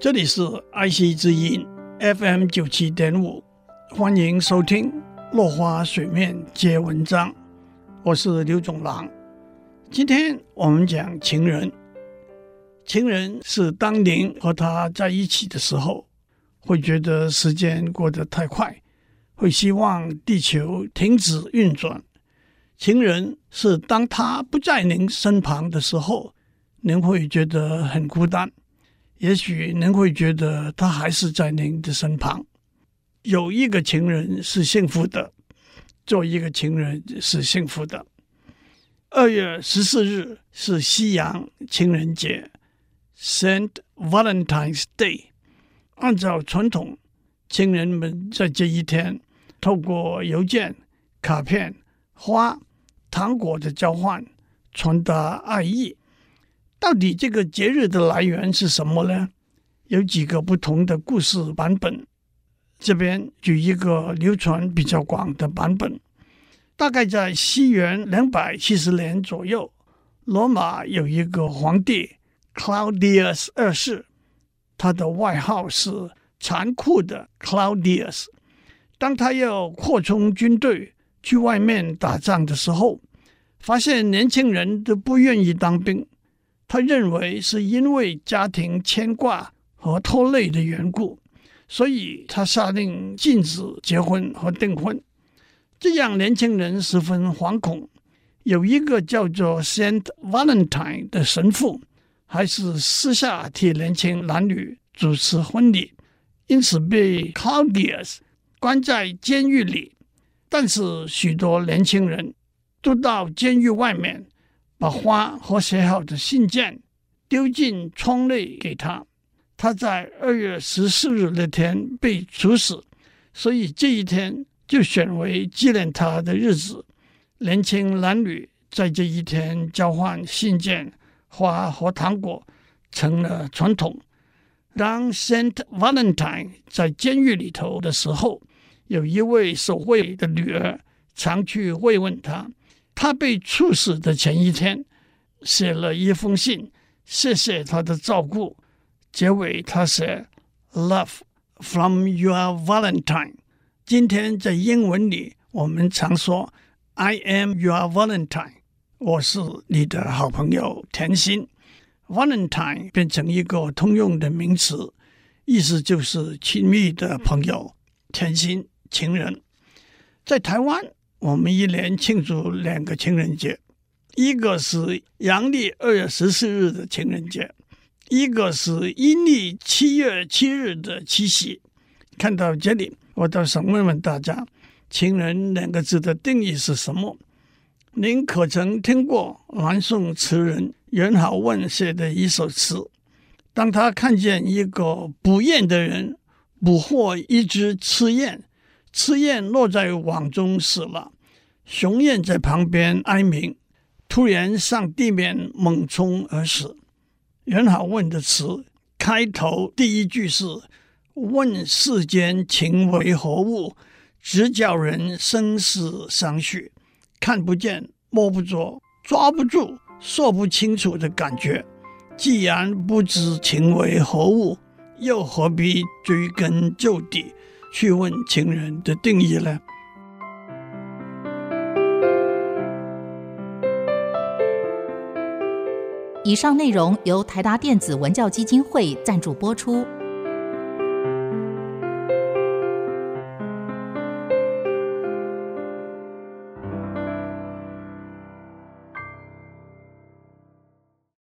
这里是爱惜之音 FM 九七点五，欢迎收听《落花水面皆文章》，我是刘总郎。今天我们讲情人。情人是当您和他在一起的时候，会觉得时间过得太快，会希望地球停止运转。情人是当他不在您身旁的时候，您会觉得很孤单。也许您会觉得他还是在您的身旁。有一个情人是幸福的，做一个情人是幸福的。二月十四日是西洋情人节，Saint Valentine's Day。按照传统，情人们在这一天透过邮件、卡片、花、糖果的交换，传达爱意。到底这个节日的来源是什么呢？有几个不同的故事版本。这边举一个流传比较广的版本。大概在西元两百七十年左右，罗马有一个皇帝 Claudius 二世，他的外号是残酷的 Claudius。当他要扩充军队去外面打仗的时候，发现年轻人都不愿意当兵。他认为是因为家庭牵挂和拖累的缘故，所以他下令禁止结婚和订婚，这让年轻人十分惶恐。有一个叫做 Saint Valentine 的神父，还是私下替年轻男女主持婚礼，因此被 Claudius 关在监狱里。但是许多年轻人都到监狱外面。把花和写好的信件丢进窗内给他。他在二月十四日那天被处死，所以这一天就选为纪念他的日子。年轻男女在这一天交换信件、花和糖果，成了传统。当 Saint Valentine 在监狱里头的时候，有一位守卫的女儿常去慰问他。他被处死的前一天，写了一封信，谢谢他的照顾。结尾他写：“Love from your Valentine。”今天在英文里，我们常说 “I am your Valentine”，我是你的好朋友甜心。Valentine 变成一个通用的名词，意思就是亲密的朋友、甜心、情人。在台湾。我们一年庆祝两个情人节，一个是阳历二月十四日的情人节，一个是阴历七月七日的七夕。看到这里，我倒想问问大家：“情人”两个字的定义是什么？您可曾听过南宋词人元好问写的一首词？当他看见一个捕雁的人捕获一只雌雁。雌雁落在网中死了，雄雁在旁边哀鸣，突然上地面猛冲而死。元好问的词开头第一句是“问世间情为何物，直叫人生死相许”，看不见、摸不着、抓不住、说不清楚的感觉。既然不知情为何物，又何必追根究底？去问情人的定义呢？以上内容由台达电子文教基金会赞助播出。